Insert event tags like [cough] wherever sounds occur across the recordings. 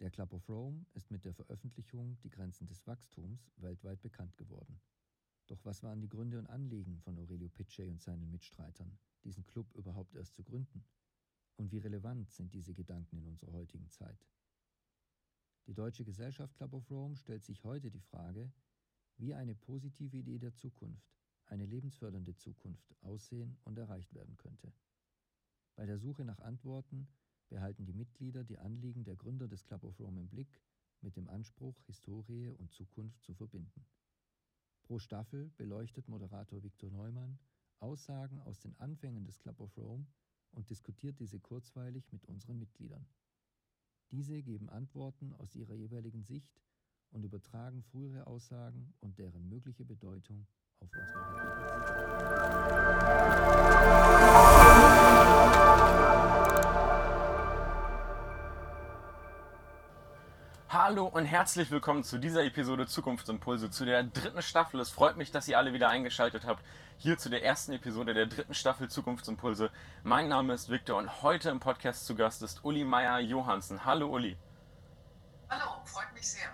Der Club of Rome ist mit der Veröffentlichung Die Grenzen des Wachstums weltweit bekannt geworden. Doch was waren die Gründe und Anliegen von Aurelio Pichet und seinen Mitstreitern, diesen Club überhaupt erst zu gründen? Und wie relevant sind diese Gedanken in unserer heutigen Zeit? Die Deutsche Gesellschaft Club of Rome stellt sich heute die Frage, wie eine positive Idee der Zukunft, eine lebensfördernde Zukunft aussehen und erreicht werden könnte. Bei der Suche nach Antworten behalten die Mitglieder die Anliegen der Gründer des Club of Rome im Blick, mit dem Anspruch, Historie und Zukunft zu verbinden. Pro Staffel beleuchtet Moderator Viktor Neumann Aussagen aus den Anfängen des Club of Rome und diskutiert diese kurzweilig mit unseren Mitgliedern. Diese geben Antworten aus ihrer jeweiligen Sicht und übertragen frühere Aussagen und deren mögliche Bedeutung auf unsere Hallo und herzlich willkommen zu dieser Episode Zukunftsimpulse, zu der dritten Staffel. Es freut mich, dass ihr alle wieder eingeschaltet habt. Hier zu der ersten Episode der dritten Staffel Zukunftsimpulse. Mein Name ist Victor und heute im Podcast zu Gast ist Uli Meier Johansen. Hallo Uli. Hallo, freut mich sehr.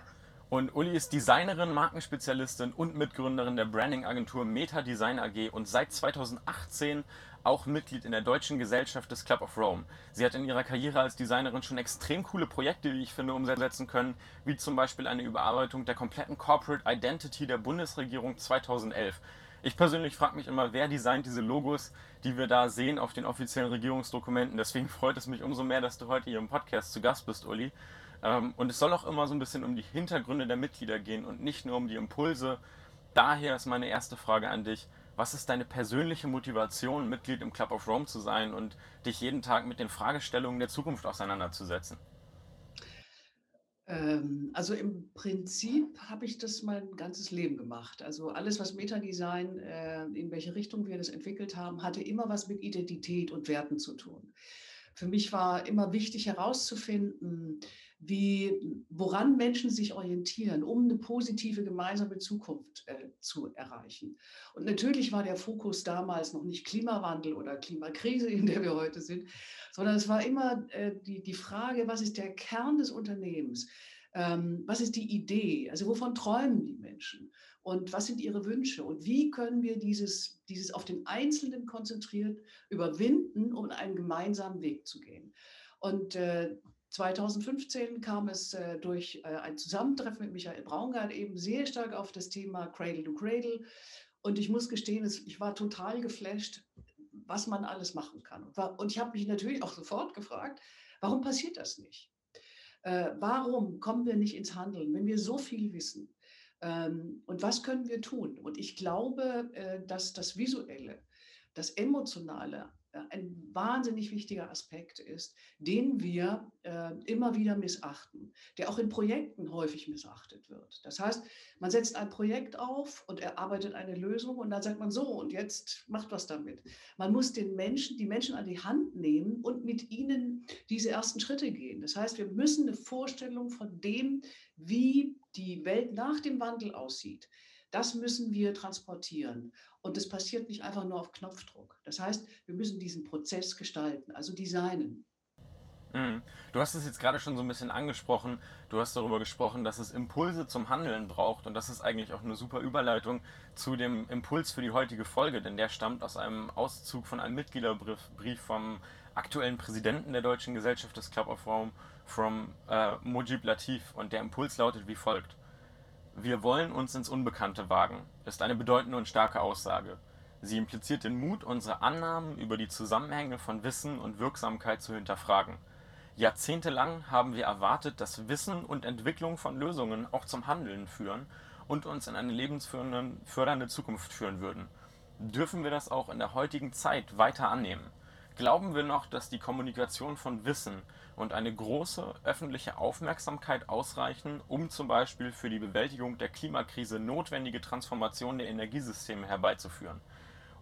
Und Uli ist Designerin, Markenspezialistin und Mitgründerin der Branding-Agentur Meta Design AG und seit 2018 auch Mitglied in der Deutschen Gesellschaft des Club of Rome. Sie hat in ihrer Karriere als Designerin schon extrem coole Projekte, wie ich finde, umsetzen können, wie zum Beispiel eine Überarbeitung der kompletten Corporate Identity der Bundesregierung 2011. Ich persönlich frage mich immer, wer designt diese Logos, die wir da sehen auf den offiziellen Regierungsdokumenten. Deswegen [laughs] freut es mich umso mehr, dass du heute hier im Podcast zu Gast bist, Uli. Ähm, und es soll auch immer so ein bisschen um die Hintergründe der Mitglieder gehen und nicht nur um die Impulse. Daher ist meine erste Frage an dich. Was ist deine persönliche Motivation, Mitglied im Club of Rome zu sein und dich jeden Tag mit den Fragestellungen der Zukunft auseinanderzusetzen? Ähm, also im Prinzip habe ich das mein ganzes Leben gemacht. Also alles, was Metadesign, äh, in welche Richtung wir das entwickelt haben, hatte immer was mit Identität und Werten zu tun. Für mich war immer wichtig herauszufinden, wie, woran Menschen sich orientieren, um eine positive gemeinsame Zukunft äh, zu erreichen. Und natürlich war der Fokus damals noch nicht Klimawandel oder Klimakrise, in der wir heute sind, sondern es war immer äh, die, die Frage, was ist der Kern des Unternehmens? Ähm, was ist die Idee? Also wovon träumen die Menschen? Und was sind ihre Wünsche? Und wie können wir dieses, dieses auf den Einzelnen konzentriert überwinden, um einen gemeinsamen Weg zu gehen? Und äh, 2015 kam es äh, durch äh, ein Zusammentreffen mit Michael Braungart eben sehr stark auf das Thema Cradle to Cradle. Und ich muss gestehen, es, ich war total geflasht, was man alles machen kann. Und, ich habe mich natürlich auch sofort gefragt, warum passiert das nicht? Äh, warum kommen wir nicht ins Handeln, wenn wir so viel wissen? Ähm, und was können wir tun? Und ich glaube, äh, dass das Visuelle, das Emotionale ein wahnsinnig wichtiger Aspekt ist, den wir äh, immer wieder missachten, der auch in Projekten häufig missachtet wird. Das heißt, man setzt ein Projekt auf und erarbeitet eine Lösung und dann sagt man so und jetzt macht was damit. Man muss den Menschen, die Menschen an die Hand nehmen und mit ihnen diese ersten Schritte gehen. Das heißt, wir müssen eine Vorstellung von dem, wie die Welt nach dem Wandel aussieht, das müssen wir transportieren. Und das passiert nicht einfach nur auf Knopfdruck. Das heißt, wir müssen diesen Prozess gestalten, also designen. Mhm. Du hast es jetzt gerade schon so ein bisschen angesprochen. Du hast darüber gesprochen, dass es Impulse zum Handeln braucht. Und das ist eigentlich auch eine super Überleitung zu dem Impuls für die heutige Folge, denn der stammt aus einem Auszug von einem Mitgliederbrief vom aktuellen Präsidenten der Deutschen Gesellschaft des Club of Rome, from äh, Mujib Latif. Und der Impuls lautet wie folgt. Wir wollen uns ins Unbekannte wagen, ist eine bedeutende und starke Aussage. Sie impliziert den Mut, unsere Annahmen über die Zusammenhänge von Wissen und Wirksamkeit zu hinterfragen. Jahrzehntelang haben wir erwartet, dass Wissen und Entwicklung von Lösungen auch zum Handeln führen und uns in eine lebensfördernde Zukunft führen würden. Dürfen wir das auch in der heutigen Zeit weiter annehmen? Glauben wir noch, dass die Kommunikation von Wissen und eine große öffentliche Aufmerksamkeit ausreichen, um zum Beispiel für die Bewältigung der Klimakrise notwendige Transformation der Energiesysteme herbeizuführen?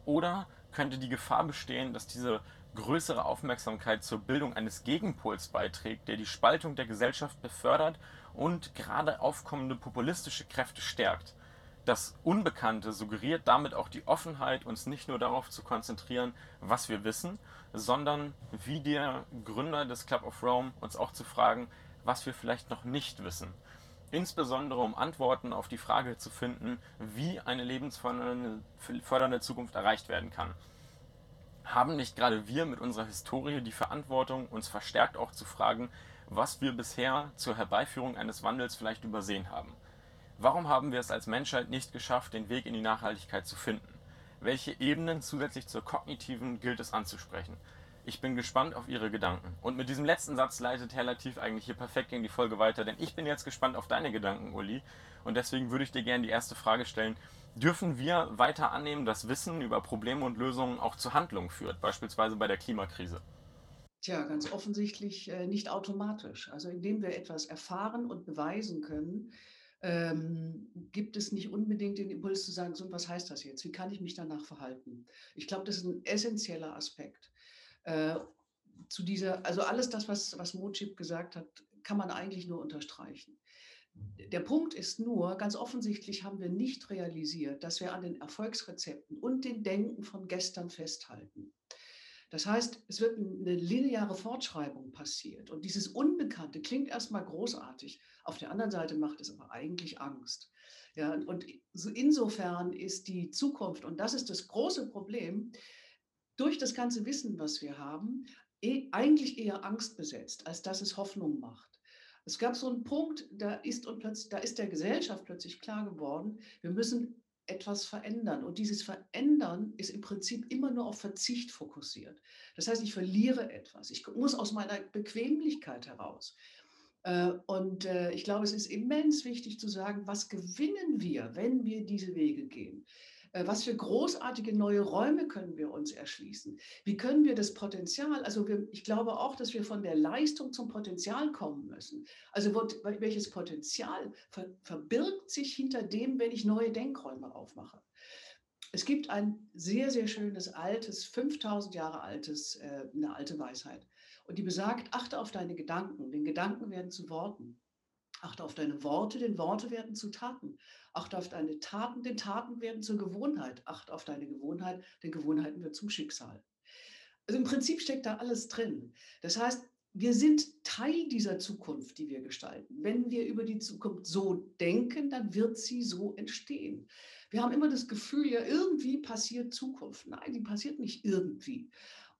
Oder könnte die Gefahr bestehen, dass diese größere Aufmerksamkeit zur Bildung eines Gegenpols beiträgt, der die Spaltung der Gesellschaft befördert und gerade aufkommende populistische Kräfte stärkt? Das Unbekannte suggeriert damit auch die Offenheit, uns nicht nur darauf zu konzentrieren, was wir wissen, sondern wie der Gründer des Club of Rome uns auch zu fragen, was wir vielleicht noch nicht wissen. Insbesondere um Antworten auf die Frage zu finden, wie eine lebensfördernde Zukunft erreicht werden kann. Haben nicht gerade wir mit unserer Historie die Verantwortung, uns verstärkt auch zu fragen, was wir bisher zur Herbeiführung eines Wandels vielleicht übersehen haben? Warum haben wir es als Menschheit nicht geschafft, den Weg in die Nachhaltigkeit zu finden? Welche Ebenen zusätzlich zur kognitiven gilt es anzusprechen? Ich bin gespannt auf Ihre Gedanken. Und mit diesem letzten Satz leitet Herr Latif eigentlich hier perfekt gegen die Folge weiter, denn ich bin jetzt gespannt auf deine Gedanken, Uli. Und deswegen würde ich dir gerne die erste Frage stellen. Dürfen wir weiter annehmen, dass Wissen über Probleme und Lösungen auch zu Handlungen führt, beispielsweise bei der Klimakrise? Tja, ganz offensichtlich äh, nicht automatisch. Also indem wir etwas erfahren und beweisen können, ähm, gibt es nicht unbedingt den Impuls zu sagen, so, was heißt das jetzt? Wie kann ich mich danach verhalten? Ich glaube, das ist ein essentieller Aspekt. Äh, zu dieser, also alles das, was, was Mochip gesagt hat, kann man eigentlich nur unterstreichen. Der Punkt ist nur, ganz offensichtlich haben wir nicht realisiert, dass wir an den Erfolgsrezepten und den Denken von gestern festhalten. Das heißt, es wird eine lineare Fortschreibung passiert. Und dieses Unbekannte klingt erstmal großartig. Auf der anderen Seite macht es aber eigentlich Angst. Ja, und insofern ist die Zukunft, und das ist das große Problem, durch das ganze Wissen, was wir haben, eh, eigentlich eher Angst besetzt, als dass es Hoffnung macht. Es gab so einen Punkt, da ist, und plötzlich, da ist der Gesellschaft plötzlich klar geworden, wir müssen etwas verändern. Und dieses Verändern ist im Prinzip immer nur auf Verzicht fokussiert. Das heißt, ich verliere etwas. Ich muss aus meiner Bequemlichkeit heraus. Äh, und äh, ich glaube, es ist immens wichtig zu sagen, was gewinnen wir, wenn wir diese Wege gehen? Äh, was für großartige neue Räume können wir uns erschließen? Wie können wir das Potenzial, also wir, ich glaube auch, dass wir von der Leistung zum Potenzial kommen müssen. Also welches Potenzial ver, verbirgt sich hinter dem, wenn ich neue Denkräume aufmache? Es gibt ein sehr, sehr schönes, altes, 5000 Jahre altes, äh, eine alte Weisheit. Und die besagt, achte auf deine Gedanken, denn Gedanken werden zu Worten. Achte auf deine Worte, denn Worte werden zu Taten. Achte auf deine Taten, denn Taten werden zur Gewohnheit. Achte auf deine Gewohnheit, denn Gewohnheiten wird zum Schicksal. Also im Prinzip steckt da alles drin. Das heißt, wir sind Teil dieser Zukunft, die wir gestalten. Wenn wir über die Zukunft so denken, dann wird sie so entstehen. Wir haben immer das Gefühl, ja, irgendwie passiert Zukunft. Nein, die passiert nicht irgendwie.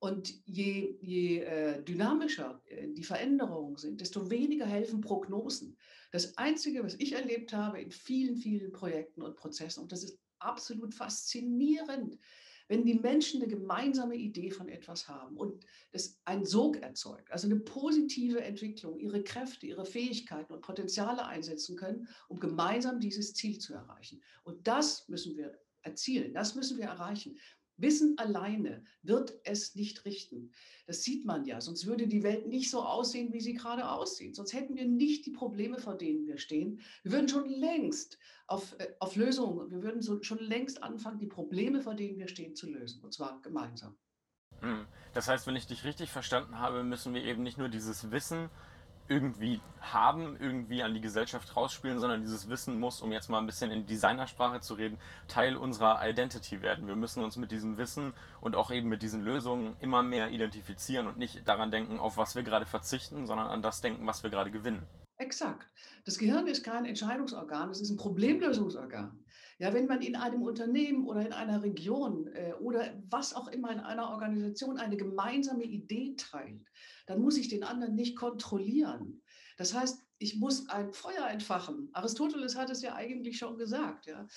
Und je, je äh, dynamischer äh, die Veränderungen sind, desto weniger helfen Prognosen. Das Einzige, was ich erlebt habe in vielen, vielen Projekten und Prozessen, und das ist absolut faszinierend, wenn die Menschen eine gemeinsame Idee von etwas haben und das einen Sog erzeugt, also eine positive Entwicklung, ihre Kräfte, ihre Fähigkeiten und Potenziale einsetzen können, um gemeinsam dieses Ziel zu erreichen. Und das müssen wir erzielen, das müssen wir erreichen. Wissen alleine wird es nicht richten. Das sieht man ja, sonst würde die Welt nicht so aussehen, wie sie gerade aussieht. Sonst hätten wir nicht die Probleme, vor denen wir stehen. Wir würden schon längst auf, äh, auf Lösungen, wir würden so, schon längst anfangen, die Probleme, vor denen wir stehen, zu lösen. Und zwar gemeinsam. Hm. Das heißt, wenn ich dich richtig verstanden habe, müssen wir eben nicht nur dieses Wissen irgendwie haben, irgendwie an die Gesellschaft rausspielen, sondern dieses Wissen muss, um jetzt mal ein bisschen in Designersprache zu reden, Teil unserer Identity werden. Wir müssen uns mit diesem Wissen und auch eben mit diesen Lösungen immer mehr identifizieren und nicht daran denken, auf was wir gerade verzichten, sondern an das denken, was wir gerade gewinnen. Exakt. Das Gehirn ist kein Entscheidungsorgan, es ist ein Problemlösungsorgan. Ja, wenn man in einem Unternehmen oder in einer Region äh, oder was auch immer in einer Organisation eine gemeinsame Idee teilt, dann muss ich den anderen nicht kontrollieren. Das heißt, ich muss ein Feuer entfachen. Aristoteles hat es ja eigentlich schon gesagt. Ja.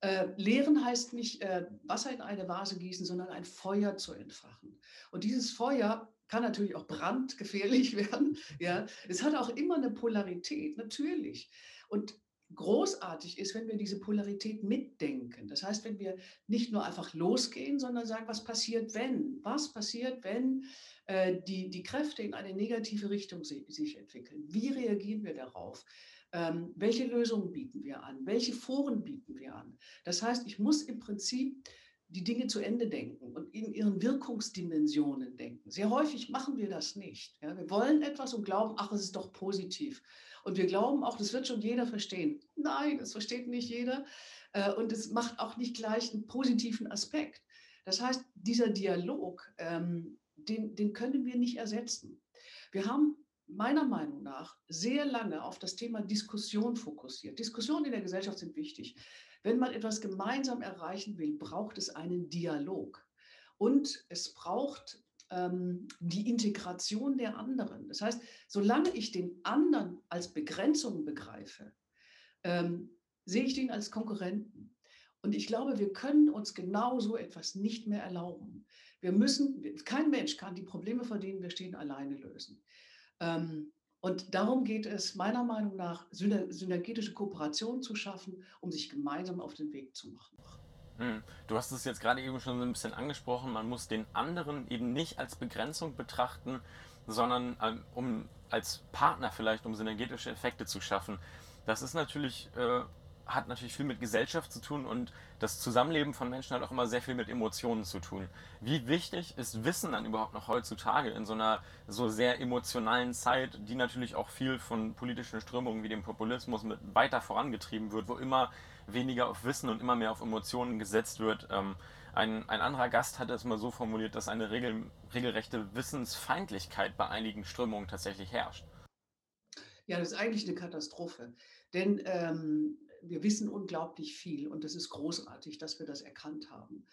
Äh, lehren heißt nicht äh, Wasser in eine Vase gießen, sondern ein Feuer zu entfachen. Und dieses Feuer kann natürlich auch brandgefährlich [laughs] werden. Ja. Es hat auch immer eine Polarität, natürlich. Und großartig ist, wenn wir diese Polarität mitdenken. Das heißt, wenn wir nicht nur einfach losgehen, sondern sagen, was passiert, wenn? Was passiert, wenn die, die Kräfte in eine negative Richtung sich, sich entwickeln? Wie reagieren wir darauf? Ähm, welche Lösungen bieten wir an? Welche Foren bieten wir an? Das heißt, ich muss im Prinzip die Dinge zu Ende denken und in ihren Wirkungsdimensionen denken. Sehr häufig machen wir das nicht. Ja, wir wollen etwas und glauben, ach, es ist doch positiv. Und wir glauben auch, das wird schon jeder verstehen. Nein, das versteht nicht jeder. Äh, und es macht auch nicht gleich einen positiven Aspekt. Das heißt, dieser Dialog, ähm, den, den können wir nicht ersetzen. Wir haben meiner Meinung nach sehr lange auf das Thema Diskussion fokussiert. Diskussionen in der Gesellschaft sind wichtig. Wenn man etwas gemeinsam erreichen will, braucht es einen Dialog. Und es braucht ähm, die Integration der anderen. Das heißt, solange ich den anderen als Begrenzung begreife, ähm, sehe ich den als Konkurrenten. Und ich glaube, wir können uns genau so etwas nicht mehr erlauben. Wir müssen, kein Mensch kann die Probleme, vor denen wir stehen, alleine lösen. Ähm, und darum geht es meiner Meinung nach, synergetische Kooperation zu schaffen, um sich gemeinsam auf den Weg zu machen. Hm. Du hast es jetzt gerade eben schon so ein bisschen angesprochen, man muss den anderen eben nicht als Begrenzung betrachten, sondern ähm, um als Partner vielleicht, um synergetische Effekte zu schaffen. Das ist natürlich äh, hat natürlich viel mit Gesellschaft zu tun und das Zusammenleben von Menschen hat auch immer sehr viel mit Emotionen zu tun. Wie wichtig ist Wissen dann überhaupt noch heutzutage in so einer so sehr emotionalen Zeit, die natürlich auch viel von politischen Strömungen wie dem Populismus mit weiter vorangetrieben wird, wo immer weniger auf Wissen und immer mehr auf Emotionen gesetzt wird. Ähm, ein, ein anderer Gast hat es mal so formuliert, dass eine regel, regelrechte Wissensfeindlichkeit bei einigen Strömungen tatsächlich herrscht. Ja, das ist eigentlich eine Katastrophe. Denn ähm, wir wissen unglaublich viel und es ist großartig, dass wir das erkannt haben.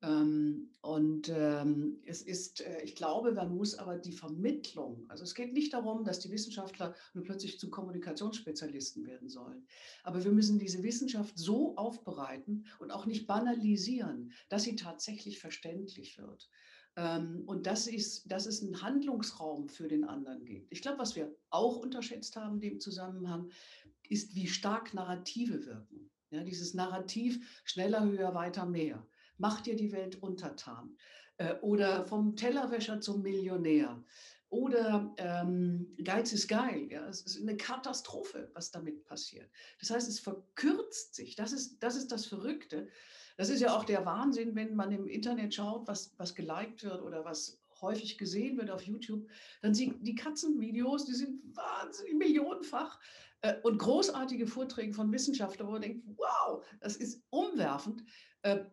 Ähm, und ähm, es ist, äh, ich glaube, man muss aber die Vermittlung, also es geht nicht darum, dass die Wissenschaftler nun plötzlich zu Kommunikationsspezialisten werden sollen, aber wir müssen diese Wissenschaft so aufbereiten und auch nicht banalisieren, dass sie tatsächlich verständlich wird. Ähm, und dass es, dass es einen Handlungsraum für den anderen gibt. Ich glaube, was wir auch unterschätzt haben in dem Zusammenhang, ist, wie stark Narrative wirken. Ja, dieses Narrativ schneller, höher, weiter, mehr. Macht dir die Welt untertan. Äh, oder vom Tellerwäscher zum Millionär. Oder ähm, Geiz ist geil. Ja? Es ist eine Katastrophe, was damit passiert. Das heißt, es verkürzt sich. Das ist das, ist das Verrückte. Das ist ja auch der Wahnsinn, wenn man im Internet schaut, was, was geliked wird oder was häufig gesehen wird auf YouTube. Dann sieht die Katzenvideos, die sind wahnsinnig millionenfach. Äh, und großartige Vorträge von Wissenschaftlern, wo man denkt, wow, das ist umwerfend. Äh,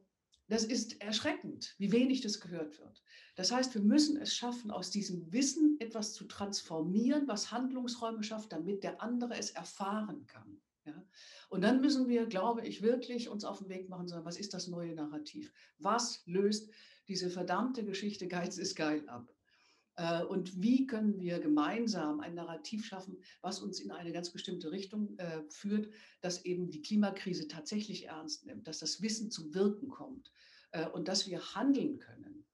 das ist erschreckend, wie wenig das gehört wird. Das heißt, wir müssen es schaffen, aus diesem Wissen etwas zu transformieren, was Handlungsräume schafft, damit der andere es erfahren kann. Ja? Und dann müssen wir, glaube ich, wirklich uns auf den Weg machen, sagen, was ist das neue Narrativ? Was löst diese verdammte Geschichte Geiz ist geil ab? Äh, und wie können wir gemeinsam ein Narrativ schaffen, was uns in eine ganz bestimmte Richtung äh, führt, dass eben die Klimakrise tatsächlich ernst nimmt, dass das Wissen zum Wirken kommt äh, und dass wir handeln können.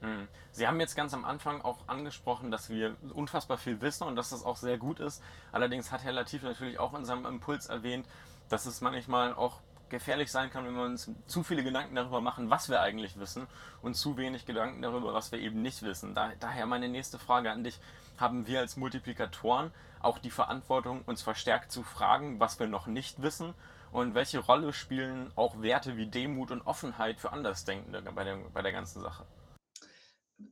Hm. Sie haben jetzt ganz am Anfang auch angesprochen, dass wir unfassbar viel wissen und dass das auch sehr gut ist. Allerdings hat Herr Latif natürlich auch in seinem Impuls erwähnt, dass es manchmal auch gefährlich sein kann, wenn wir uns zu viele Gedanken darüber machen, was wir eigentlich wissen und zu wenig Gedanken darüber, was wir eben nicht wissen. Da, daher meine nächste Frage an dich. Haben wir als Multiplikatoren auch die Verantwortung, uns verstärkt zu fragen, was wir noch nicht wissen? Und welche Rolle spielen auch Werte wie Demut und Offenheit für Andersdenkende bei der, bei der ganzen Sache?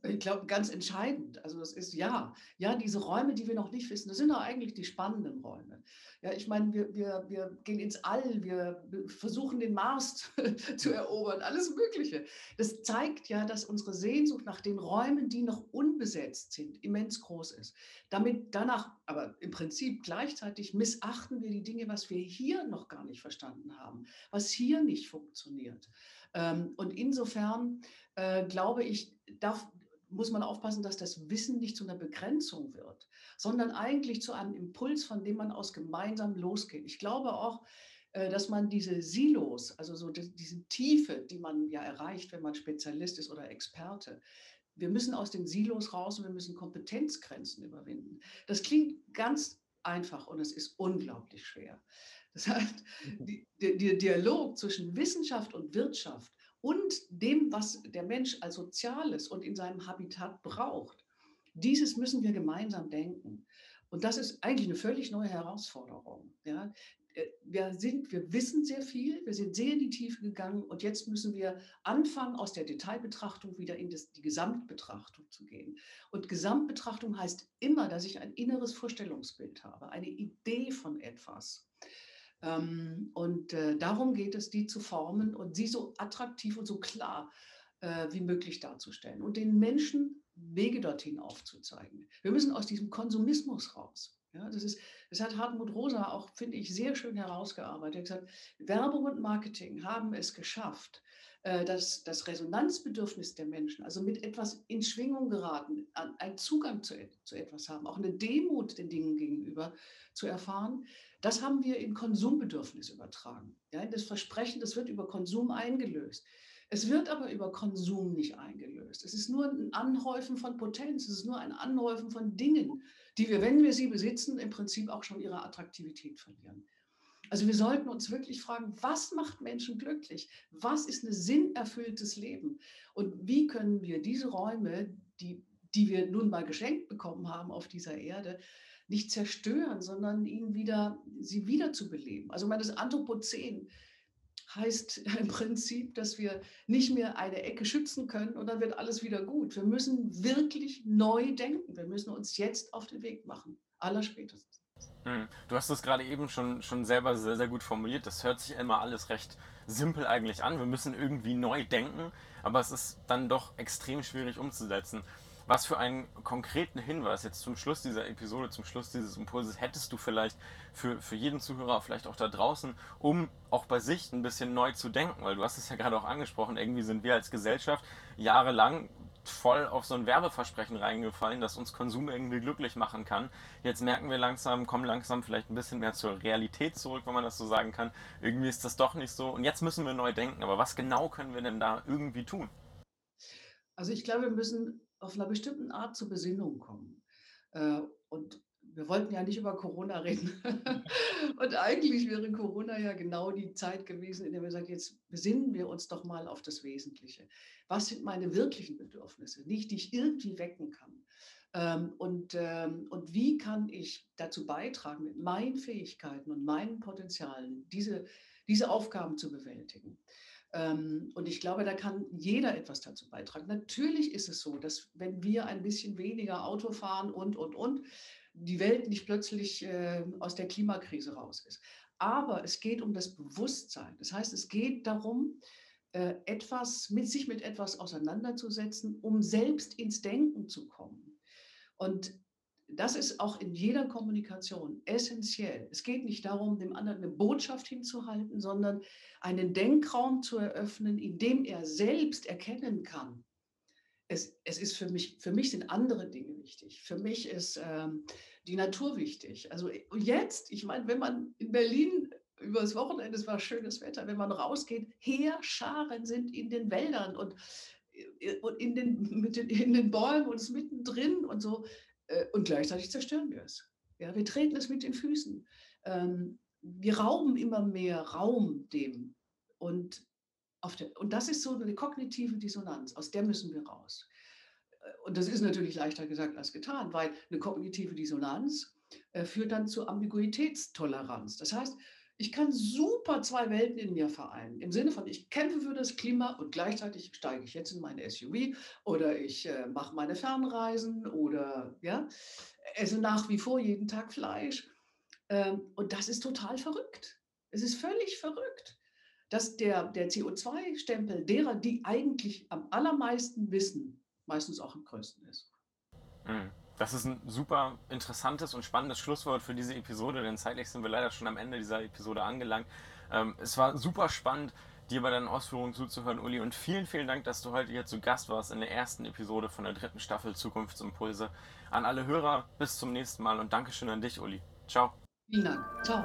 Ich glaube, ganz entscheidend. Also es ist ja, ja, diese Räume, die wir noch nicht wissen, das sind doch eigentlich die spannenden Räume. Ja, ich meine, wir, wir, wir gehen ins All, wir versuchen den Mars [laughs] zu erobern, alles Mögliche. Das zeigt ja, dass unsere Sehnsucht nach den Räumen, die noch unbesetzt sind, immens groß ist. Damit danach, aber im Prinzip gleichzeitig missachten wir die Dinge, was wir hier noch gar nicht verstanden haben, was hier nicht funktioniert. Ähm, und insofern äh, glaube ich, darf, muss man aufpassen, dass das Wissen nicht zu einer Begrenzung wird, sondern eigentlich zu einem Impuls, von dem man aus gemeinsam losgeht. Ich glaube auch, äh, dass man diese Silos, also so diese Tiefe, die man ja erreicht, wenn man Spezialist ist oder Experte, wir müssen aus den Silos raus und wir müssen Kompetenzgrenzen überwinden. Das klingt ganz einfach und es ist unglaublich schwer. Das heißt, der Dialog zwischen Wissenschaft und Wirtschaft und dem, was der Mensch als Soziales und in seinem Habitat braucht. Dieses müssen wir gemeinsam denken. Und das ist eigentlich eine völlig neue Herausforderung. Ja? äh, wir, sind, wir wissen sehr viel, wir sind sehr in die Tiefe gegangen und jetzt müssen wir anfangen, aus der Detailbetrachtung wieder in das, die Gesamtbetrachtung zu gehen. Und Gesamtbetrachtung heißt immer, dass ich ein inneres Vorstellungsbild habe, eine Idee von etwas. Ähm, und äh, darum geht es, die zu formen und sie so attraktiv und so klar äh, wie möglich darzustellen und den Menschen Wege dorthin aufzuzeigen. Wir müssen aus diesem Konsumismus raus. Ja, das, ist, das hat Hartmut Rosa auch, finde ich, sehr schön herausgearbeitet. Er hat gesagt, Werbung und Marketing haben es geschafft, äh, dass das Resonanzbedürfnis der Menschen, also mit etwas in Schwingung geraten, einen Zugang zu, zu etwas haben, auch eine Demut den Dingen gegenüber zu erfahren, das haben wir in Konsumbedürfnis übertragen. Ja, das Versprechen, das wird über Konsum eingelöst. Es wird aber über Konsum nicht eingelöst. Es ist nur ein Anhäufen von Potenz, es ist nur ein Anhäufen von Dingen, die wir, wenn wir sie besitzen, im Prinzip auch schon ihre Attraktivität verlieren. Also wir sollten uns wirklich fragen, was macht Menschen glücklich? Was ist ein sinnerfülltes Leben? Und wie können wir diese Räume, die, die wir nun mal geschenkt bekommen haben auf dieser Erde, nicht zerstören, sondern ihnen wieder, sie wiederzubeleben? Also mein das Anthropozän, heißt [laughs] im Prinzip, dass wir nicht mehr eine Ecke schützen können und dann wird alles wieder gut. Wir müssen wirklich neu denken. Wir müssen uns jetzt auf den Weg machen. Allerspätestens. Hm. Du hast das gerade eben schon, schon selber sehr, sehr gut formuliert. Das hört sich immer alles recht simpel eigentlich an. Wir müssen irgendwie neu denken, aber es ist dann doch extrem schwierig umzusetzen. Was für einen konkreten Hinweis jetzt zum Schluss dieser Episode, zum Schluss dieses Impulses hättest du vielleicht für, für jeden Zuhörer, vielleicht auch da draußen, um auch bei sich ein bisschen neu zu denken? Weil du hast es ja gerade auch angesprochen, irgendwie sind wir als Gesellschaft jahrelang voll auf so ein Werbeversprechen reingefallen, dass uns Konsum irgendwie glücklich machen kann. Jetzt merken wir langsam, kommen langsam vielleicht ein bisschen mehr zur Realität zurück, wenn man das so sagen kann. Irgendwie ist das doch nicht so. Und jetzt müssen wir neu denken. Aber was genau können wir denn da irgendwie tun? Also ich glaube, wir müssen auf einer bestimmten Art zur Besinnung kommen. Äh, und wir wollten ja nicht über Corona reden. [laughs] und eigentlich wäre Corona ja genau die Zeit gewesen, in der wir sagen, jetzt besinnen wir uns doch mal auf das Wesentliche. Was sind meine wirklichen Bedürfnisse, nicht die ich irgendwie wecken kann? Ähm, und, ähm, und wie kann ich dazu beitragen, mit meinen Fähigkeiten und meinen Potenzialen diese, diese Aufgaben zu bewältigen? Ähm, und ich glaube, da kann jeder etwas dazu beitragen. Natürlich ist es so, dass wenn wir ein bisschen weniger Auto fahren und, und, und, die Welt nicht plötzlich äh, aus der Klimakrise raus ist. Aber es geht um das Bewusstsein. Das heißt, es geht darum, äh, etwas mit sich mit etwas auseinanderzusetzen, um selbst ins Denken zu kommen. Und das ist auch in jeder Kommunikation essentiell. Es geht nicht darum, dem anderen eine Botschaft hinzuhalten, sondern einen Denkraum zu eröffnen, in dem er selbst erkennen kann. Es, es ist für mich, für mich sind andere Dinge wichtig. Für mich ist ähm, die Natur wichtig. Also jetzt, ich meine, wenn man in Berlin übers Wochenende, es war schönes Wetter, wenn man rausgeht, Heerscharen sind in den Wäldern und, äh, und in, den, mit den, in den Bäumen und es mittendrin und so. Äh, und gleichzeitig zerstören wir es. Ja, wir treten es mit den Füßen. Ähm, wir rauben immer mehr Raum dem. Und, der, und das ist so eine kognitive Dissonanz, aus der müssen wir raus. Äh, und das ist natürlich leichter gesagt als getan, weil eine kognitive Dissonanz äh, führt dann zu Ambiguitätstoleranz. Das heißt, ich kann super zwei Welten in mir vereinen. Im Sinne von, ich kämpfe für das Klima und gleichzeitig steige ich jetzt in meine SUV oder ich äh, mache meine Fernreisen oder ja, esse nach wie vor jeden Tag Fleisch. Ähm, und das ist total verrückt. Es ist völlig verrückt, dass der, der CO2-Stempel derer, die eigentlich am allermeisten wissen, meistens auch am größten ist. Mhm. Das ist ein super interessantes und spannendes Schlusswort für diese Episode, denn zeitlich sind wir leider schon am Ende dieser Episode angelangt. Ähm, es war super spannend, dir bei deinen Ausführungen zuzuhören, Uli. Und vielen, vielen Dank, dass du heute hier zu Gast warst in der ersten Episode von der dritten Staffel Zukunftsimpulse. An alle Hörer, bis zum nächsten Mal und Dankeschön an dich, Uli. Ciao. Vielen Dank. Ciao.